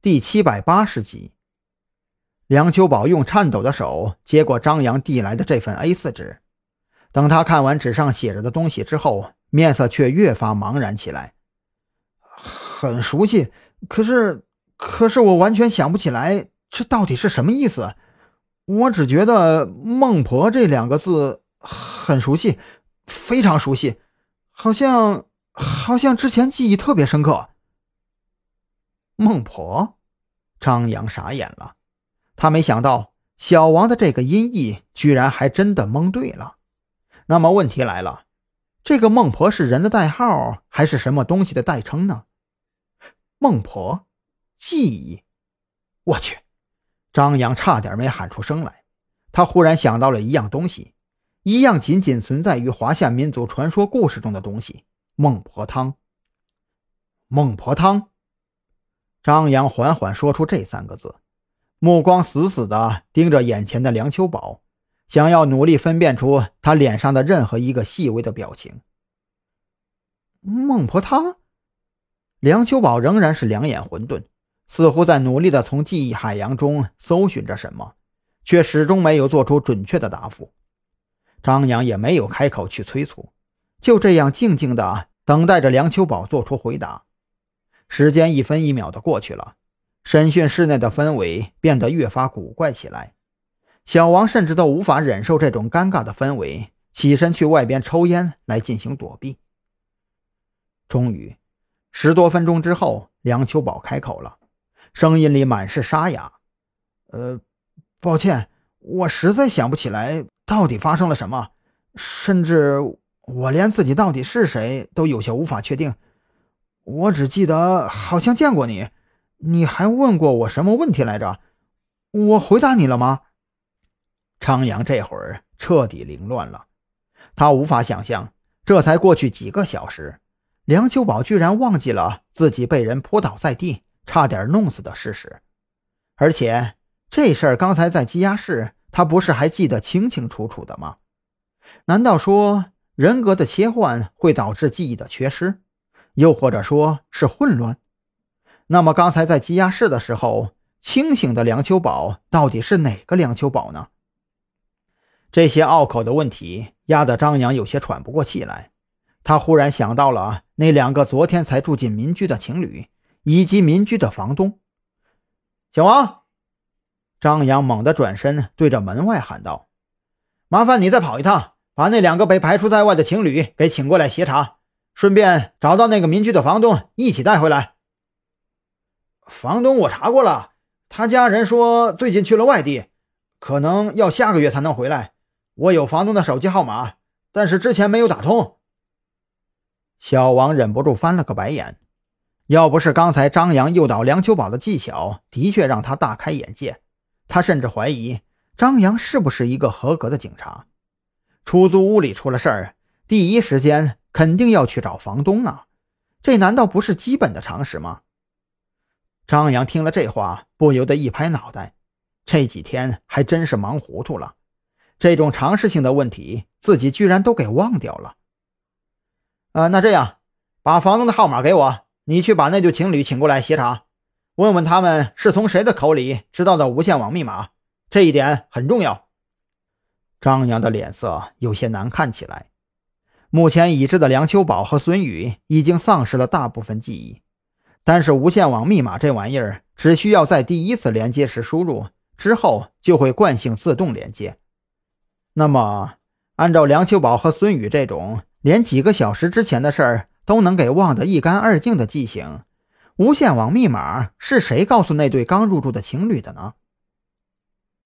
第七百八十集，梁秋宝用颤抖的手接过张扬递来的这份 A4 纸，等他看完纸上写着的东西之后，面色却越发茫然起来。很熟悉，可是，可是我完全想不起来这到底是什么意思。我只觉得“孟婆”这两个字很熟悉，非常熟悉，好像，好像之前记忆特别深刻。孟婆，张扬傻眼了。他没想到小王的这个音译居然还真的蒙对了。那么问题来了，这个孟婆是人的代号还是什么东西的代称呢？孟婆，记忆，我去！张扬差点没喊出声来。他忽然想到了一样东西，一样仅仅存在于华夏民族传说故事中的东西——孟婆汤。孟婆汤。张扬缓缓说出这三个字，目光死死地盯着眼前的梁秋宝，想要努力分辨出他脸上的任何一个细微的表情。孟婆汤，梁秋宝仍然是两眼混沌，似乎在努力地从记忆海洋中搜寻着什么，却始终没有做出准确的答复。张扬也没有开口去催促，就这样静静地等待着梁秋宝做出回答。时间一分一秒的过去了，审讯室内的氛围变得越发古怪起来。小王甚至都无法忍受这种尴尬的氛围，起身去外边抽烟来进行躲避。终于，十多分钟之后，梁秋宝开口了，声音里满是沙哑：“呃，抱歉，我实在想不起来到底发生了什么，甚至我连自己到底是谁都有些无法确定。”我只记得好像见过你，你还问过我什么问题来着？我回答你了吗？张扬这会儿彻底凌乱了，他无法想象，这才过去几个小时，梁秋宝居然忘记了自己被人扑倒在地，差点弄死的事实，而且这事儿刚才在羁押室，他不是还记得清清楚楚的吗？难道说人格的切换会导致记忆的缺失？又或者说是混乱，那么刚才在羁押室的时候，清醒的梁秋宝到底是哪个梁秋宝呢？这些拗口的问题压得张扬有些喘不过气来。他忽然想到了那两个昨天才住进民居的情侣，以及民居的房东小王。张扬猛地转身对着门外喊道：“麻烦你再跑一趟，把那两个被排除在外的情侣给请过来协查。”顺便找到那个民居的房东，一起带回来。房东我查过了，他家人说最近去了外地，可能要下个月才能回来。我有房东的手机号码，但是之前没有打通。小王忍不住翻了个白眼，要不是刚才张扬诱导梁秋宝的技巧的确让他大开眼界，他甚至怀疑张扬是不是一个合格的警察。出租屋里出了事儿，第一时间。肯定要去找房东啊，这难道不是基本的常识吗？张扬听了这话，不由得一拍脑袋，这几天还真是忙糊涂了，这种常识性的问题自己居然都给忘掉了。啊，那这样，把房东的号码给我，你去把那对情侣请过来协查，问问他们是从谁的口里知道的无线网密码，这一点很重要。张扬的脸色有些难看起来。目前已知的梁秋宝和孙宇已经丧失了大部分记忆，但是无线网密码这玩意儿只需要在第一次连接时输入，之后就会惯性自动连接。那么，按照梁秋宝和孙宇这种连几个小时之前的事儿都能给忘得一干二净的记性，无线网密码是谁告诉那对刚入住的情侣的呢？